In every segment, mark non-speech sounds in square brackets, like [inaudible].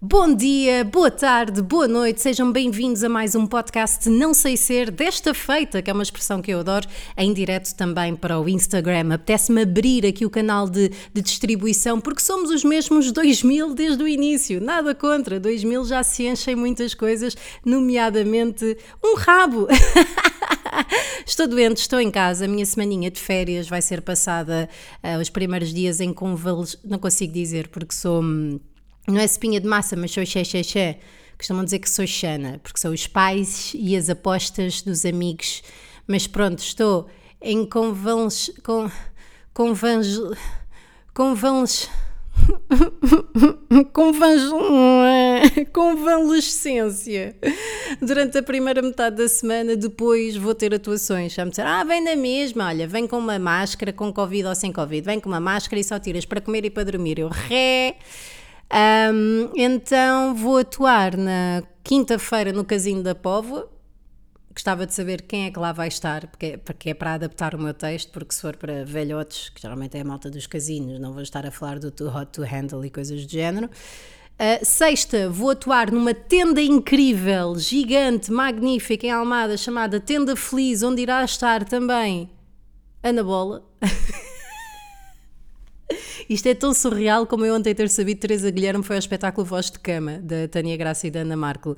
Bom dia, boa tarde, boa noite, sejam bem-vindos a mais um podcast Não Sei Ser, desta feita, que é uma expressão que eu adoro, em direto também para o Instagram. Apetece-me abrir aqui o canal de, de distribuição, porque somos os mesmos 2000 desde o início, nada contra, 2000 já se enchem muitas coisas, nomeadamente um rabo. [laughs] [laughs] estou doente, estou em casa, a minha semaninha de férias vai ser passada uh, os primeiros dias em convalescência, não consigo dizer porque sou... hum, não é espinha de massa, mas sou xé, xé, xé. Costumam dizer que sou xana, porque são os pais e as apostas dos amigos. Mas pronto, estou em convals... Com, convans... Convans... [laughs] Convalescência durante a primeira metade da semana, depois vou ter atuações. Já me disseram, ah, vem da mesma, olha, vem com uma máscara, com Covid ou sem Covid, vem com uma máscara e só tiras para comer e para dormir. Eu ré. Um, então vou atuar na quinta-feira no Casino da Póvoa. Gostava de saber quem é que lá vai estar, porque, porque é para adaptar o meu texto, porque se for para velhotes, que geralmente é a malta dos casinos, não vou estar a falar do Too Hot to Handle e coisas do género. Uh, sexta, vou atuar numa tenda incrível, gigante, magnífica em Almada, chamada Tenda Feliz, onde irá estar também Ana Bola. [laughs] Isto é tão surreal como eu ontem ter sabido Teresa Guilherme foi ao espetáculo Voz de Cama, da Tânia Graça e da Ana Marco.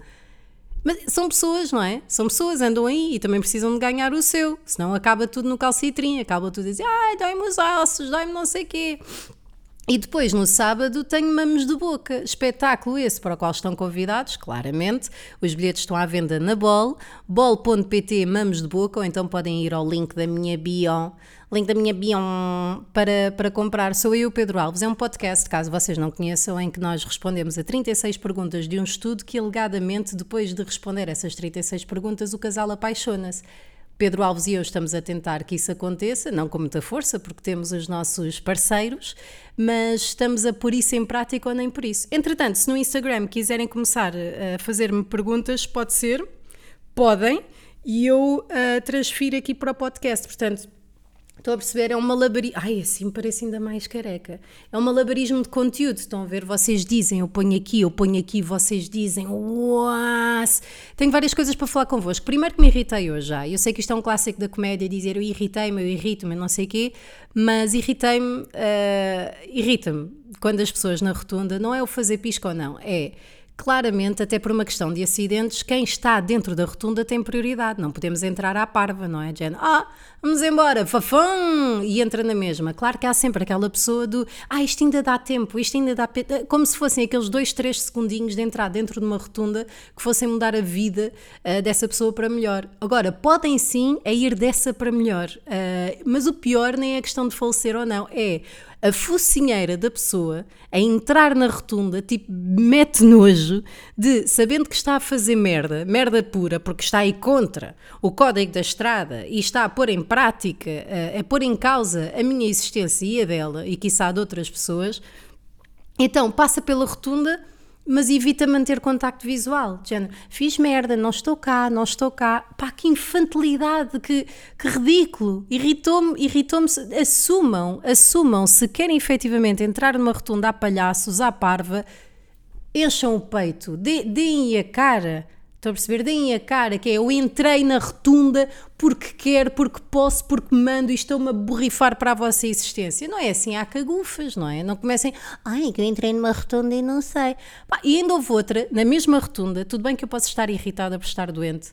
Mas são pessoas, não é? São pessoas, andam aí e também precisam de ganhar o seu. Senão acaba tudo no calcitrim, acaba tudo a dizer, ai, dói-me os ossos, dói-me não sei quê. E depois, no sábado, tenho Mamos de Boca, espetáculo esse para o qual estão convidados, claramente. Os bilhetes estão à venda na Bol, bol.pt Mamos de Boca, ou então podem ir ao link da minha bio, link da minha bio para, para comprar. Sou eu, Pedro Alves. É um podcast, caso vocês não conheçam, em que nós respondemos a 36 perguntas de um estudo que, alegadamente, depois de responder essas 36 perguntas, o casal apaixona-se. Pedro Alves e eu estamos a tentar que isso aconteça, não com muita força, porque temos os nossos parceiros, mas estamos a pôr isso em prática ou nem por isso. Entretanto, se no Instagram quiserem começar a fazer-me perguntas, pode ser, podem, e eu uh, transfiro aqui para o podcast. Portanto, Estou a perceber, é um malabarismo. Ai, assim parece ainda mais careca. É um malabarismo de conteúdo. Estão a ver? Vocês dizem, eu ponho aqui, eu ponho aqui, vocês dizem. Uás! Tenho várias coisas para falar convosco. Primeiro que me irritei hoje já. Eu sei que isto é um clássico da comédia, dizer eu irritei-me, eu irrito-me, não sei o quê, mas irritei-me, uh, irrita-me quando as pessoas na rotunda, não é o fazer pisca ou não, é claramente, até por uma questão de acidentes, quem está dentro da rotunda tem prioridade. Não podemos entrar à parva, não é? Jen? Ah, vamos embora, fafão! E entra na mesma. Claro que há sempre aquela pessoa do ah, isto ainda dá tempo, isto ainda dá. pe-" Como se fossem aqueles dois, três segundinhos de entrar dentro de uma rotunda que fossem mudar a vida ah, dessa pessoa para melhor. Agora, podem sim ir dessa para melhor. Ah, mas o pior nem é a questão de falecer ou não, é a focinheira da pessoa a entrar na rotunda, tipo, mete nojo de, sabendo que está a fazer merda, merda pura, porque está aí contra o código da estrada e está a pôr em prática, a, a pôr em causa a minha existência e a dela, e quiçá de outras pessoas, então passa pela rotunda, mas evita manter contacto visual. De género, fiz merda, não estou cá, não estou cá. Pá, que infantilidade, que, que ridículo. Irritou-me, irritou-me. Assumam, assumam, se querem efetivamente entrar numa rotunda a palhaços, à parva, encham o peito, deem a cara. Estão a perceber? Deem a cara, que é eu entrei na rotunda porque quero, porque posso, porque mando e estou-me a borrifar para a vossa existência. Não é assim, há cagufas, não é? Não comecem, ai, que eu entrei numa rotunda e não sei. Pá, e ainda houve outra, na mesma rotunda, tudo bem que eu posso estar irritada por estar doente,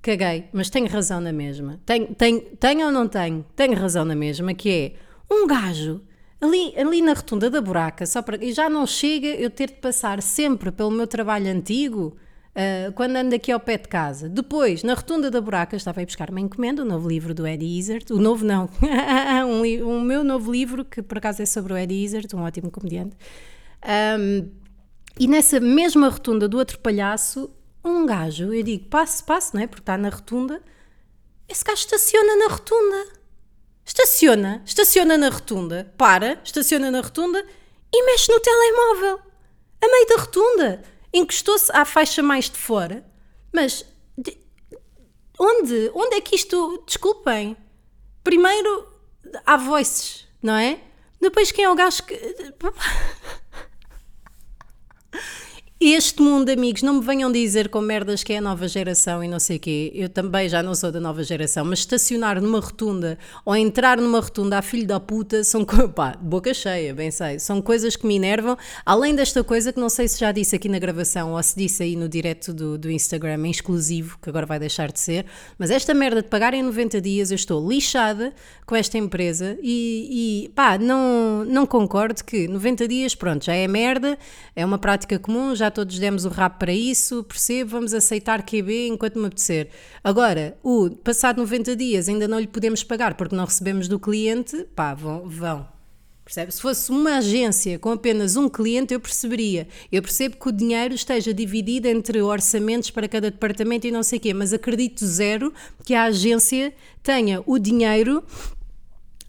caguei, mas tenho razão na mesma. Tenho, tenho, tenho ou não tenho? Tenho razão na mesma, que é um gajo ali, ali na rotunda da buraca, só para, e já não chega eu ter de passar sempre pelo meu trabalho antigo, ah, quando ando aqui ao pé de casa. Depois, na rotunda da buraca, estava a ir buscar uma encomenda, o novo livro do Eddie Izzard, o novo não, [laughs] um, um meu novo livro, que por acaso é sobre o Eddie Izzard, um ótimo comediante. Ahm, e nessa mesma rotunda do outro palhaço, um gajo, eu digo, passe, passe, não é? Porque está na rotunda. Esse gajo estaciona na rotunda. Estaciona, estaciona na rotunda, para, estaciona na rotunda e mexe no telemóvel. A meio da rotunda. Encostou-se à faixa mais de fora, mas de- onde? Onde é que isto. Desculpem. Primeiro há voices, não é? Depois quem é o gajo que. [laughs] Este mundo, amigos, não me venham dizer com merdas que é a nova geração e não sei quê. Eu também já não sou da nova geração, mas estacionar numa rotunda ou entrar numa rotunda a filho da puta são [laughs] pá, boca cheia, bem sei. São coisas que me enervam. Além desta coisa que não sei se já disse aqui na gravação ou se disse aí no direto do, do Instagram em exclusivo, que agora vai deixar de ser, mas esta merda de pagar em 90 dias, eu estou lixada com esta empresa e, e pá, não, não concordo que 90 dias, pronto, já é merda, é uma prática comum, já todos demos o rap para isso, percebo, vamos aceitar QB enquanto me apetecer. Agora, o passado 90 dias ainda não lhe podemos pagar porque não recebemos do cliente, pá, vão. vão. Percebe? Se fosse uma agência com apenas um cliente, eu perceberia. Eu percebo que o dinheiro esteja dividido entre orçamentos para cada departamento e não sei o quê, mas acredito zero que a agência tenha o dinheiro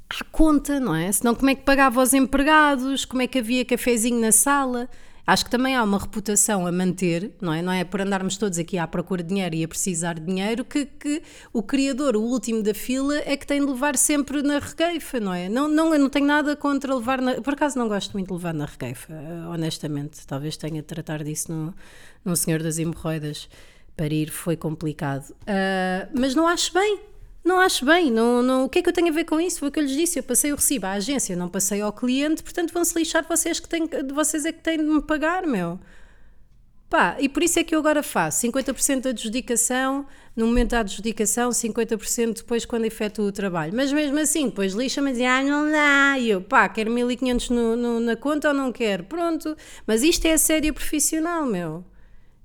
à conta, não é? Senão, como é que pagava os empregados? Como é que havia cafezinho na sala? Acho que também há uma reputação a manter, não é? Não é por andarmos todos aqui à procura de dinheiro e a precisar de dinheiro que, que o criador, o último da fila, é que tem de levar sempre na regueifa, não é? Não, não, eu não tenho nada contra levar na. Por acaso não gosto muito de levar na regueifa, honestamente. Talvez tenha de tratar disso no, no Senhor das Hemorroidas. Parir foi complicado. Uh, mas não acho bem, não acho bem, não, não, o que é que eu tenho a ver com isso? Foi o que eu lhes disse, eu passei o recibo à agência, não passei ao cliente, portanto vão-se lixar vocês que têm, vocês é que têm de me pagar, meu. Pá, e por isso é que eu agora faço 50% da adjudicação, no momento da adjudicação, 50% depois quando efetuo o trabalho. Mas mesmo assim, depois lixa-me e diz, ah, não dá. E eu, pá, quero 1500 no, no, na conta ou não quero? Pronto. Mas isto é a série profissional, meu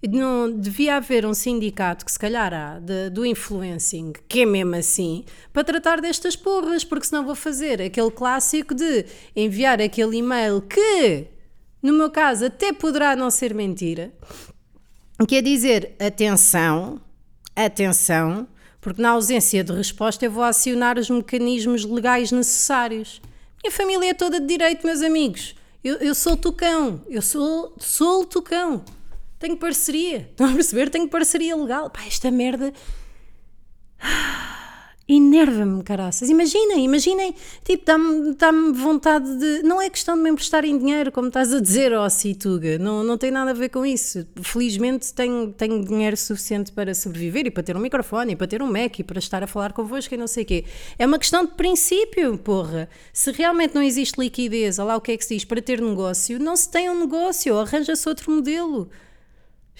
não devia haver um sindicato que se calhar há de, do influencing, que é mesmo assim, para tratar destas porras, porque senão vou fazer aquele clássico de enviar aquele e-mail que, no meu caso, até poderá não ser mentira, que é dizer atenção, atenção, porque na ausência de resposta eu vou acionar os mecanismos legais necessários. Minha família é toda de direito, meus amigos. Eu, eu sou tucão, eu sou, sou tucão. Tenho parceria. Estão a perceber? Tenho parceria legal. Pá, esta merda. [sighs] Enerva-me, caraças. Imaginem, imaginem. Tipo, dá-me dá vontade de. Não é questão de me emprestarem dinheiro, como estás a dizer, ó oh. Não, não tem nada a ver com isso. Felizmente tenho, tenho dinheiro suficiente para sobreviver e para ter um microfone e para ter um Mac e para estar a falar convosco e não sei o quê. É uma questão de princípio, porra. Se realmente não existe liquidez, lá o que é que se diz, para ter negócio, não se tem um negócio, arranja-se outro modelo.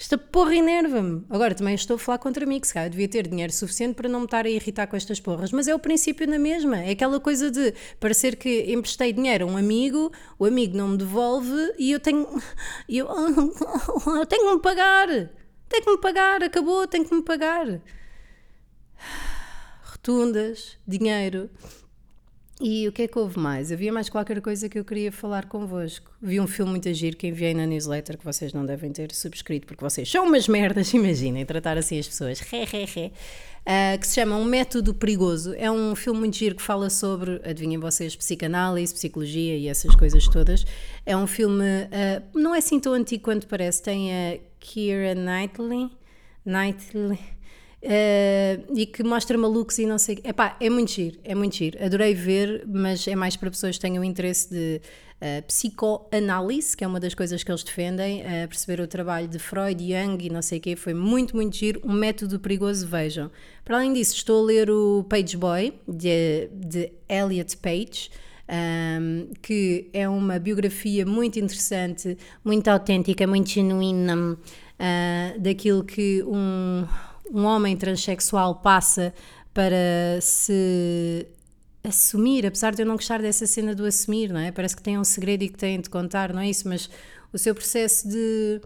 Esta porra enerva-me. Agora também estou a falar contra mim, que se calhar devia ter dinheiro suficiente para não me estar a irritar com estas porras. Mas é o princípio na mesma. É aquela coisa de parecer que emprestei dinheiro a um amigo, o amigo não me devolve e eu tenho. [laughs] Eu, [laughs] eu tenho que me pagar. Tenho que me pagar. Acabou, tenho que me pagar. [sighs] Rotundas, dinheiro. E o que é que houve mais? Havia mais qualquer coisa que eu queria falar convosco. Vi um filme muito giro que enviei na newsletter que vocês não devem ter subscrito porque vocês são umas merdas, [laughs] imaginem, tratar assim as pessoas. Ré, ré, ré. Uh, que se chama Um Método Perigoso. É um filme muito giro que fala sobre, adivinhem vocês, psicanálise, psicologia e essas coisas todas. É um filme, uh, não é assim tão antigo quanto parece, tem a Keira Knightley. Knightley Uh, e que mostra malucos e não sei. Epá, é muito giro, é muito giro. Adorei ver, mas é mais para pessoas que tenham interesse de uh, psicoanálise, que é uma das coisas que eles defendem, uh, perceber o trabalho de Freud, Jung e não sei o quê. Foi muito, muito giro. Um método perigoso, vejam. Para além disso, estou a ler o Page Boy, de, de Elliot Page. Um, que é uma biografia muito interessante, muito autêntica, muito genuína uh, daquilo que um, um homem transexual passa para se assumir, apesar de eu não gostar dessa cena do assumir, não é? Parece que tem um segredo e que têm de contar, não é isso? Mas o seu processo de.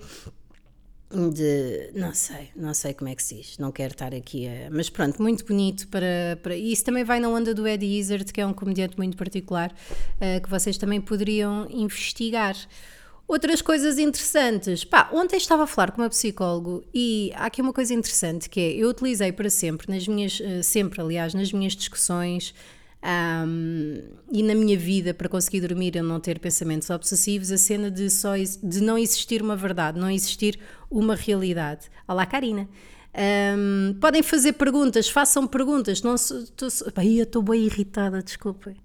de não sei, não sei como é que se diz, não quero estar aqui a. Mas pronto, muito bonito para. para e isso também vai na onda do Eddie Izzard, que é um comediante muito particular, uh, que vocês também poderiam investigar. Outras coisas interessantes. Pá, ontem estava a falar com uma psicólogo e há aqui uma coisa interessante que é, eu utilizei para sempre, nas minhas, eh, sempre aliás, nas minhas discussões, Um, e na minha vida, para conseguir dormir e não ter pensamentos obsessivos, a cena de, só, de não existir uma verdade, não existir uma realidade. Olá, Karina. Um, podem fazer perguntas, façam perguntas. Não, estou, estou bem irritada, desculpem.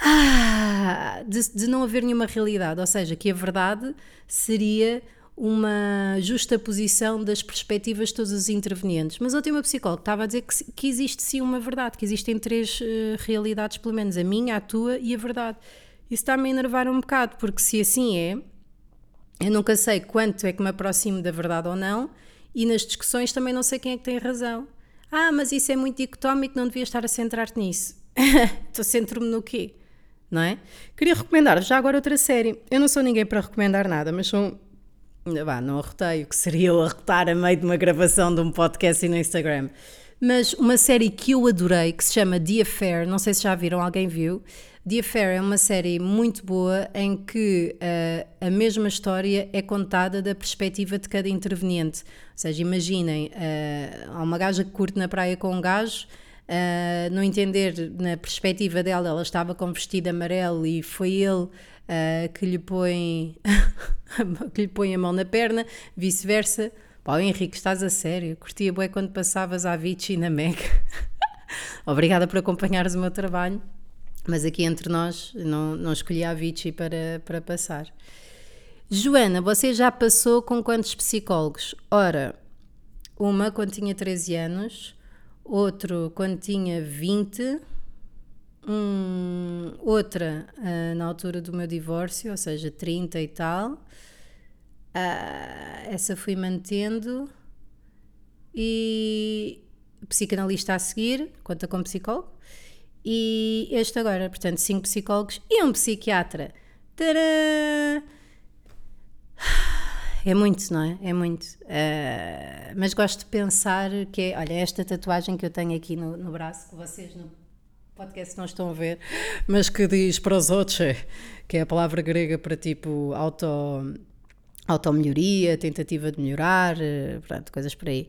Ah, de, de não haver nenhuma realidade, ou seja, que a verdade seria uma justa posição das perspectivas de todos os intervenientes. Mas ontem uma psicóloga estava a dizer que, que existe sim uma verdade, que existem três uh, realidades, pelo menos a minha, a tua e a verdade. Isso está-me a enervar um bocado, porque se assim é, eu nunca sei quanto é que me aproximo da verdade ou não, e nas discussões também não sei quem é que tem razão. Ah, mas isso é muito dicotómico, não devia estar a centrar-te nisso. [laughs] Estou centro-me no quê? Não é? Queria recomendar já agora outra série. Eu não sou ninguém para recomendar nada, mas sou Vá, não arrotei, o que seria eu arrotar a meio de uma gravação de um podcast e no Instagram. Mas uma série que eu adorei, que se chama The Affair, não sei se já viram, alguém viu. The Affair é uma série muito boa em que uh, a mesma história é contada da perspectiva de cada interveniente. Ou seja, imaginem, uh, há uma gaja que curte na praia com um gajo, uh, no entender, na perspectiva dela, ela estava com vestido amarelo e foi ele uh, que, lhe põe [laughs] que lhe põe a mão na perna, vice-versa. Pá, Henrique, estás a sério? Curtia bué quando passavas à Vichy na Mega. [laughs] Obrigada por acompanhares o meu trabalho, mas aqui entre nós não, não escolhi a Vichy para, para passar. Joana, você já passou com quantos psicólogos? Ora, uma quando tinha 13 anos, outro quando tinha 20 Hum, outra uh, na altura do meu divórcio, ou seja, 30 e tal. Uh, essa fui mantendo. E psicanalista a seguir, conta com psicólogo. E este agora, portanto, cinco psicólogos e um psiquiatra. Tadã! É muito, não é? É muito. Uh, mas gosto de pensar que é, olha, esta tatuagem que eu tenho aqui no, no braço, que vocês não podcast não estão a ver, mas que diz prosoche, que é a palavra grega para tipo auto, auto-melhoria, tentativa de melhorar, eh, pronto, coisas por aí.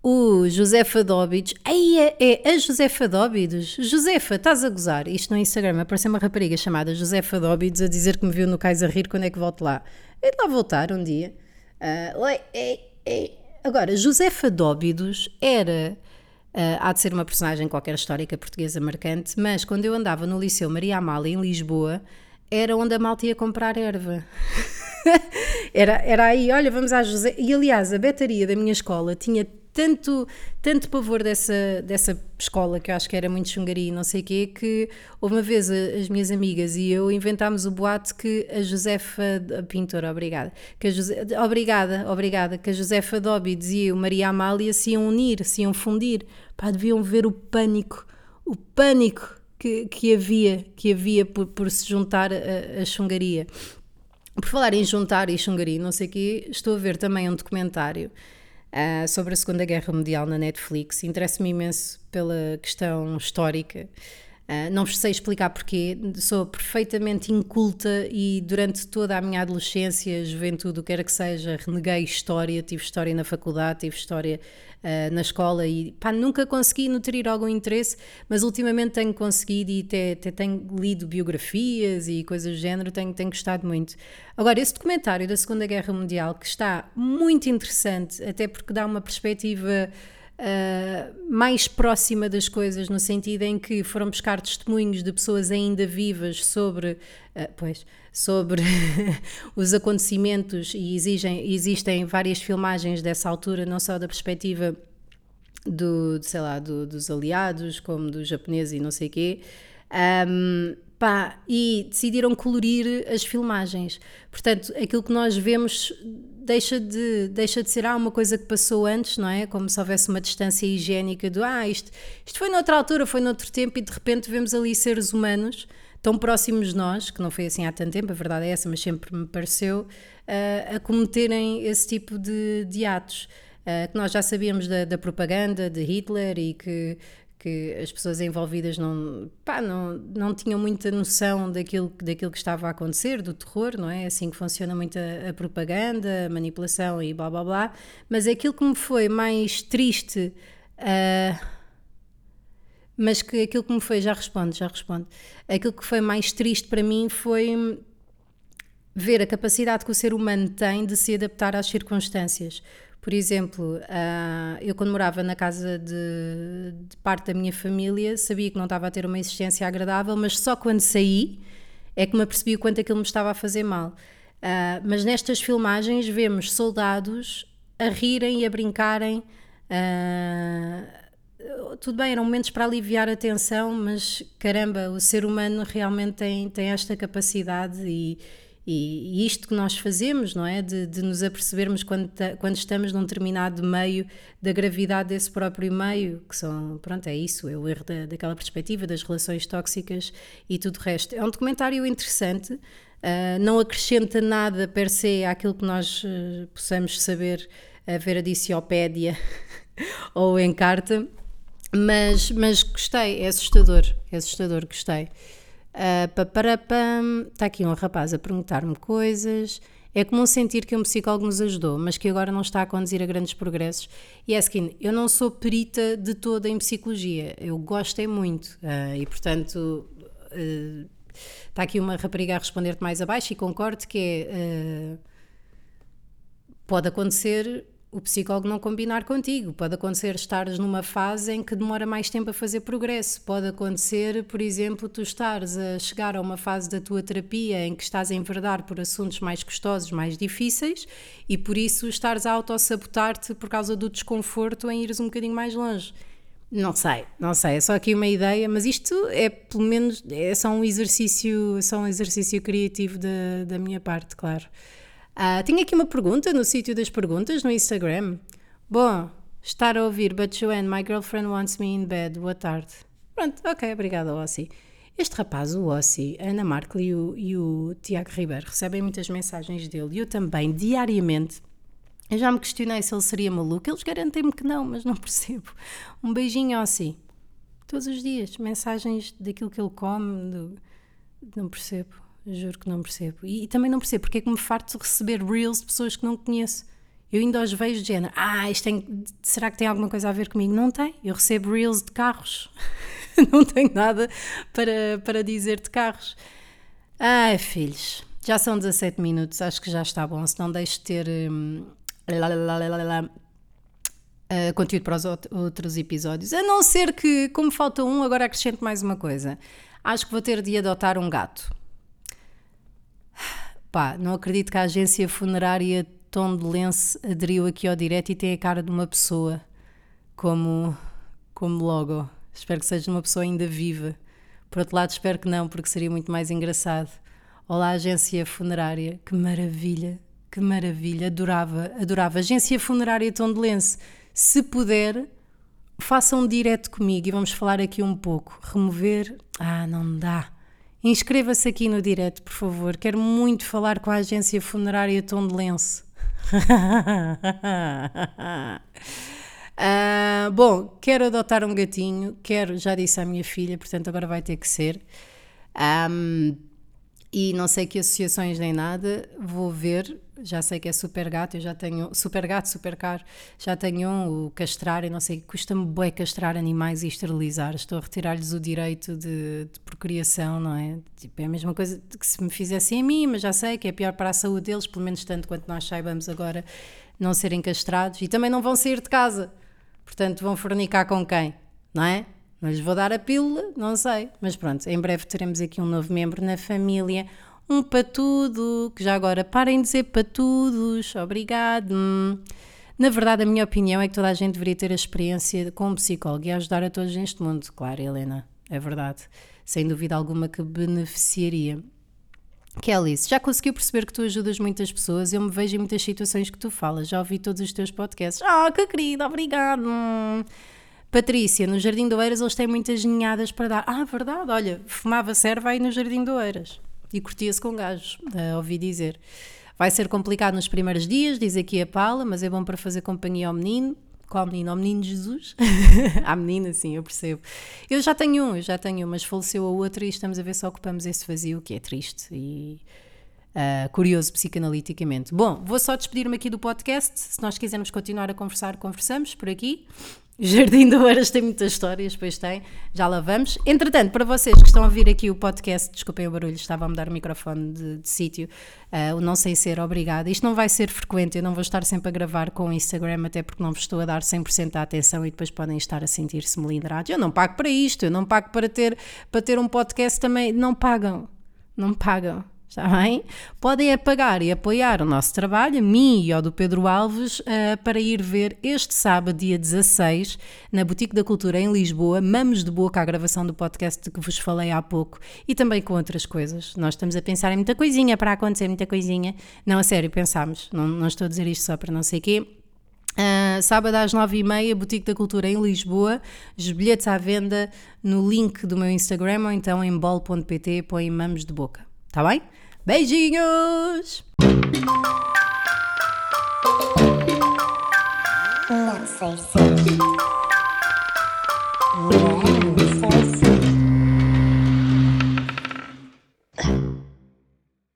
O Josefa Dóbidos, aí é, é, a Josefa Dóbidos. Josefa, estás a gozar? Isto no Instagram apareceu uma rapariga chamada Josefa Dóbidos a dizer que me viu no Cais a rir quando é que volto lá. É de lá voltar um dia. Uh, é, é. Agora, Josefa Dóbidos era Uh, há de ser uma personagem qualquer histórica portuguesa marcante, mas quando eu andava no Liceu Maria Amália, em Lisboa, era onde a malta ia comprar erva. [laughs] era, era aí, olha, vamos à José. E aliás, a betaria da minha escola tinha tanto, tanto pavor dessa, dessa escola, que eu acho que era muito chungaria e não sei o quê, que uma vez as minhas amigas e eu inventámos o boato que a Josefa, a pintora, obrigada, que a Jose, obrigada, obrigada, que a Josefa Dobby e o Maria Amália se iam unir, se iam fundir. Pá, deviam ver o pânico, o pânico que, que havia, que havia por, por se juntar a, a. Por falar em juntar e chungaria, não sei o quê, estou a ver também um documentário uh, sobre a Segunda Guerra Mundial na Netflix. Interessa-me imenso pela questão histórica. Uh, não vos sei explicar porquê, sou perfeitamente inculta e durante toda a minha adolescência, juventude, o que quer que seja, reneguei história, tive história na faculdade, tive história uh, na escola e pá, nunca consegui nutrir algum interesse, mas ultimamente tenho conseguido e até, até tenho lido biografias e coisas do género, tenho, tenho gostado muito. Agora, esse documentário da Segunda Guerra Mundial, que está muito interessante, até porque dá uma perspectiva uh, mais próxima das coisas, no sentido em que foram buscar testemunhos de pessoas ainda vivas sobre, uh, pois, sobre [laughs] os acontecimentos e exigem, existem várias filmagens dessa altura, não só da perspectiva do, sei lá, do, dos aliados, como dos japoneses e não sei quê. Um, pá, e decidiram colorir as filmagens. Portanto, aquilo que nós vemos deixa de, deixa de ser ah, uma coisa que passou antes, não é? Como se houvesse uma distância higiênica do ah, isto, isto foi noutra altura, foi noutro tempo e de repente vemos ali seres humanos tão próximos de nós, que não foi assim há tanto tempo, a verdade é essa, mas sempre me pareceu, uh, a cometerem esse tipo de, de atos. Uh, que nós já sabíamos da, da propaganda de Hitler e que que as pessoas envolvidas não, pá, não, não tinham muita noção daquilo, daquilo que estava a acontecer, do terror, não é? Assim que funciona muito a, a, propaganda, a manipulação e blá blá blá. Mas aquilo que me foi mais triste. Uh, Mas que aquilo que me foi, já respondo, já respondo. Aquilo que foi mais triste para mim foi ver a capacidade que o ser humano tem de se adaptar às circunstâncias. Por exemplo, uh, eu quando morava na casa de, de, parte da minha família sabia que não estava a ter uma existência agradável, mas só quando saí é que me apercebi o quanto aquilo me estava a fazer mal. Uh, mas nestas filmagens vemos soldados a rirem e a brincarem. Uh, tudo bem, eram momentos para aliviar a tensão, mas caramba, o ser humano realmente tem, tem esta capacidade e e, isto que nós fazemos, não é? De, de nos apercebermos quando, quando estamos num determinado meio da gravidade desse próprio meio, que são, pronto, é isso, é o erro da, daquela perspectiva das relações tóxicas e tudo o resto. É um documentário interessante, uh, não acrescenta nada per se àquilo que nós uh, possamos saber a ver a Diciopédia [laughs] ou em carta, mas, mas gostei, é assustador, é assustador, gostei. Uh, Está aqui um rapaz a perguntar-me coisas. É comum sentir que um psicólogo nos ajudou, mas que agora não está a conduzir a grandes progressos. E é assim, eu não sou perita de toda em psicologia, eu gostei muito uh, e, portanto, uh, está aqui uma rapariga a responder-te mais abaixo e concordo que é. pode acontecer o psicólogo não combinar contigo. Pode acontecer estares numa fase em que demora mais tempo a fazer progresso. Pode acontecer, por exemplo, tu estares a chegar a uma fase da tua terapia em que estás a enverdar por assuntos mais custosos, mais difíceis e por isso estares a autossabotar-te por causa do desconforto em ires um bocadinho mais longe. Não sei, não sei, é só aqui uma ideia, mas isto é pelo menos é só um exercício, só um exercício criativo da, da minha parte, claro. Uh, tinha aqui uma pergunta no sítio das perguntas no Instagram. Bom, estar a ouvir But Joanne, my girlfriend wants me in bed. Boa tarde. Pronto, ok, obrigada, Ossi. Este rapaz, o Ossi, a Ana Marco e o, e o Tiago Ribeiro recebem muitas mensagens dele e eu também, diariamente. Eu já me questionei se ele seria maluco. Eles garantem-me que não, mas não percebo. Um beijinho, Ossi. Todos os dias, mensagens daquilo que ele come. Do... Não percebo. Juro que não percebo. E, e, também não percebo porque é que me farto de receber reels de pessoas que não conheço. Eu ainda os vejo de género, ah, isto tem, será que tem alguma coisa a ver comigo? Não tem. Eu recebo reels de carros. [laughs] não tenho nada para, para dizer de carros. Ai, filhos, já são 17 minutos, acho que já está bom. Se não deixo de ter hum, uh, conteúdo para os outros episódios. A não ser que, como falta um, agora acrescento mais uma coisa. Acho que vou ter de adotar um gato. Pá, não acredito que a agência funerária Tom de Lense aderiu aqui ao direto e tem a cara de uma pessoa como, como logo. Espero que seja uma pessoa ainda viva. Por outro lado, espero que não, porque seria muito mais engraçado. Olá, agência funerária, que maravilha, que maravilha, adorava, adorava. Agência funerária Tom de Lense, se puder, façam um direto comigo e vamos falar aqui um pouco. Remover, ah, não dá Inscreva-se aqui no direto, por favor. Quero muito falar com a agência funerária Tom de Lenço. uh, bom, quero adotar um gatinho. Quero, já disse à minha filha, portanto agora vai ter que ser. Um, e não sei que associações nem nada, vou ver. Já sei que é super gato, eu já tenho super gato, super caro. Já tenho um, o castrar, e não sei, custa-me bem castrar animais e esterilizar. Estou a retirar-lhes o direito de, de, procriação, não é? Tipo, é a mesma coisa que se me fizessem a mim, mas já sei que é pior para a saúde deles, pelo menos tanto quanto nós saibamos agora não serem castrados e também não vão sair de casa. Portanto, vão fornicar com quem? Não é? Não lhes vou dar a pílula, não sei. Mas pronto, em breve teremos aqui um novo membro na família. Um patudo, que já agora parem de dizer patudos, obrigado. Na verdade, a minha opinião é que toda a gente deveria ter a experiência com um psicólogo e ajudar a todos neste mundo. Claro, Helena, é verdade. Sem dúvida alguma que beneficiaria. Kelly, já conseguiu perceber que tu ajudas muitas pessoas? Eu me vejo em muitas situações que tu falas. Já ouvi todos os teus podcasts. Ah, oh, que querida, obrigado. Patrícia, no Jardim de Oeiras eles têm muitas ninhadas para dar. Ah, verdade, olha, fumava serva aí no Jardim de Oeiras e curtia-se com gajos, uh, ouvi dizer. Vai ser complicado nos primeiros dias, diz aqui a Paula, mas é bom para fazer companhia ao menino. Qual menino? Ao menino Jesus? [laughs] à menina, sim, eu percebo. Eu já tenho um, eu já tenho um, mas faleceu a outra e estamos a ver se ocupamos esse vazio, que é triste. E Uh, curioso psicanaliticamente. Bom, vou só despedir-me aqui do podcast. Se nós quisermos continuar a conversar, conversamos por aqui. [laughs] Jardim do Eiras tem muitas histórias, pois tem, já lá vamos. Entretanto, para vocês que estão a ouvir aqui o podcast, desculpem o barulho, estava a mudar o microfone de, de sítio, uh, o não sem ser obrigada. Isto não vai ser frequente, eu não vou estar sempre a gravar com o Instagram, até porque não vos estou a dar 100% da atenção e depois podem estar a sentir-se melindrados. Eu não pago para isto, eu não pago para ter, para ter um podcast também. Não pagam, não pagam. Está bem? Podem apagar e apoiar o nosso trabalho, a mim e ao do Pedro Alves, uh, para ir ver este sábado, dia 16, na Boutique da Cultura em Lisboa, Mamos de Boca, a gravação do podcast de que vos falei há pouco, e também com outras coisas. Nós estamos a pensar em muita coisinha para acontecer, muita coisinha. Não, a sério, pensámos. Não, não estou a dizer isto só para não sei quê. Uh, sábado às nove e meia, Boutique da Cultura em Lisboa, os bilhetes à venda no link do meu Instagram ou então em bol.pt põe mamos de boca, tá bem? Beijinhos! Não sei se.